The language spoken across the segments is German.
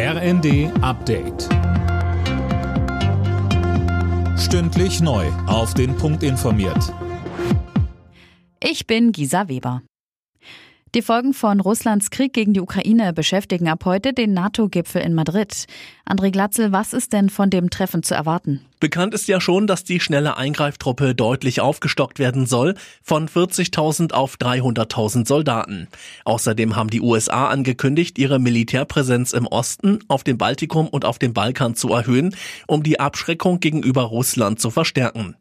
RND Update. Stündlich neu. Auf den Punkt informiert. Ich bin Gisa Weber. Die Folgen von Russlands Krieg gegen die Ukraine beschäftigen ab heute den NATO-Gipfel in Madrid. André Glatzel, was ist denn von dem Treffen zu erwarten? Bekannt ist ja schon, dass die schnelle Eingreiftruppe deutlich aufgestockt werden soll, von 40.000 auf 300.000 Soldaten. Außerdem haben die USA angekündigt, ihre Militärpräsenz im Osten, auf dem Baltikum und auf dem Balkan zu erhöhen, um die Abschreckung gegenüber Russland zu verstärken.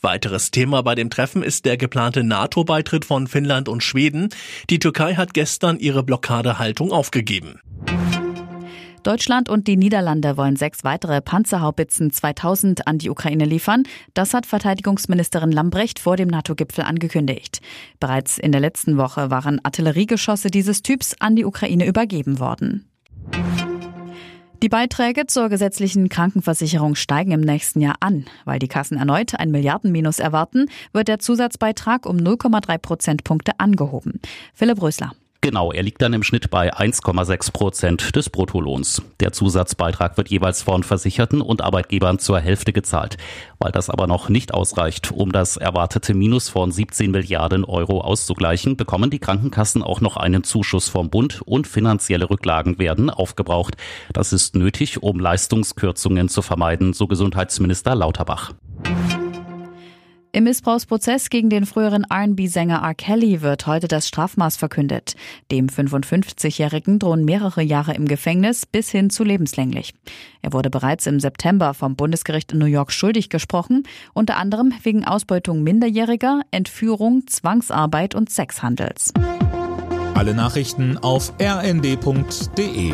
Weiteres Thema bei dem Treffen ist der geplante NATO-Beitritt von Finnland und Schweden. Die Türkei hat gestern ihre Blockadehaltung aufgegeben. Deutschland und die Niederlande wollen sechs weitere Panzerhaubitzen 2000 an die Ukraine liefern. Das hat Verteidigungsministerin Lambrecht vor dem NATO-Gipfel angekündigt. Bereits in der letzten Woche waren Artilleriegeschosse dieses Typs an die Ukraine übergeben worden. Die Beiträge zur gesetzlichen Krankenversicherung steigen im nächsten Jahr an. Weil die Kassen erneut ein Milliardenminus erwarten, wird der Zusatzbeitrag um 0,3 Prozentpunkte angehoben. Philipp Rösler. Genau, er liegt dann im Schnitt bei 1,6 Prozent des Bruttolohns. Der Zusatzbeitrag wird jeweils von Versicherten und Arbeitgebern zur Hälfte gezahlt. Weil das aber noch nicht ausreicht, um das erwartete Minus von 17 Milliarden Euro auszugleichen, bekommen die Krankenkassen auch noch einen Zuschuss vom Bund und finanzielle Rücklagen werden aufgebraucht. Das ist nötig, um Leistungskürzungen zu vermeiden, so Gesundheitsminister Lauterbach. Im Missbrauchsprozess gegen den früheren RB-Sänger R. Kelly wird heute das Strafmaß verkündet. Dem 55-Jährigen drohen mehrere Jahre im Gefängnis bis hin zu lebenslänglich. Er wurde bereits im September vom Bundesgericht in New York schuldig gesprochen, unter anderem wegen Ausbeutung Minderjähriger, Entführung, Zwangsarbeit und Sexhandels. Alle Nachrichten auf rnd.de